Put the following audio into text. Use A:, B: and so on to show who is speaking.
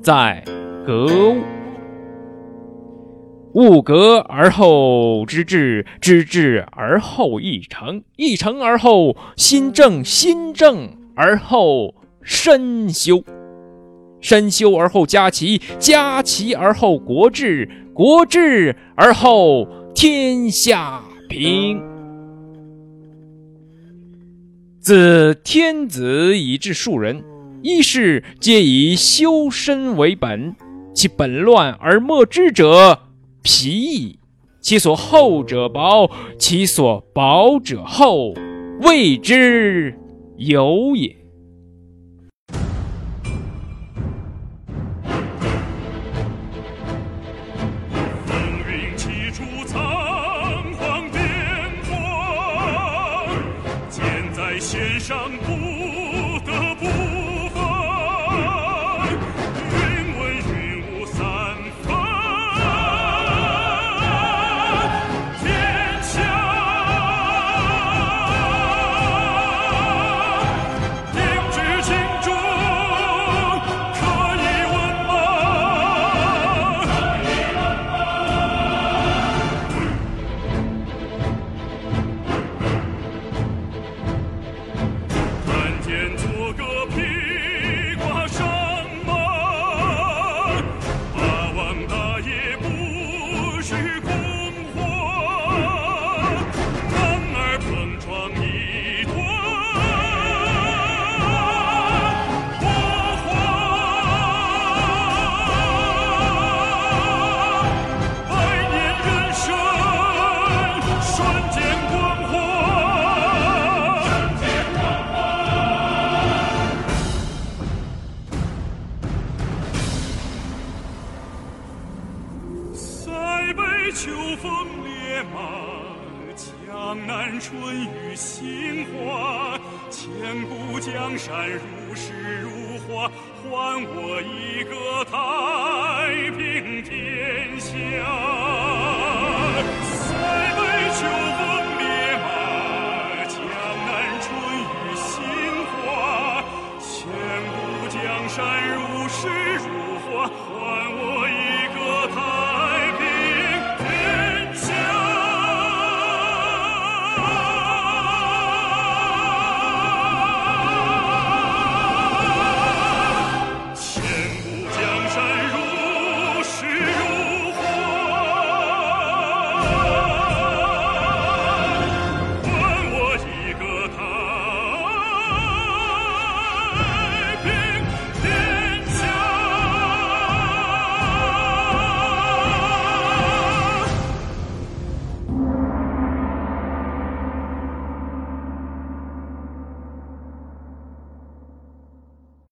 A: 在格物，物格而后知至，知至而后意诚，意诚而后心正，心正而后身修，身修而后家齐，家齐而后国治，国治而后天下平。自天子以至庶人。一是皆以修身为本，其本乱而莫知者，皮矣；其所厚者薄，其所薄者厚，谓之有也。
B: 线上不秋风烈马，江南春雨杏花，千古江山如诗如画，还我一个太平天下。塞北秋风烈马，江南春雨杏花，千古江山如诗如画，还我。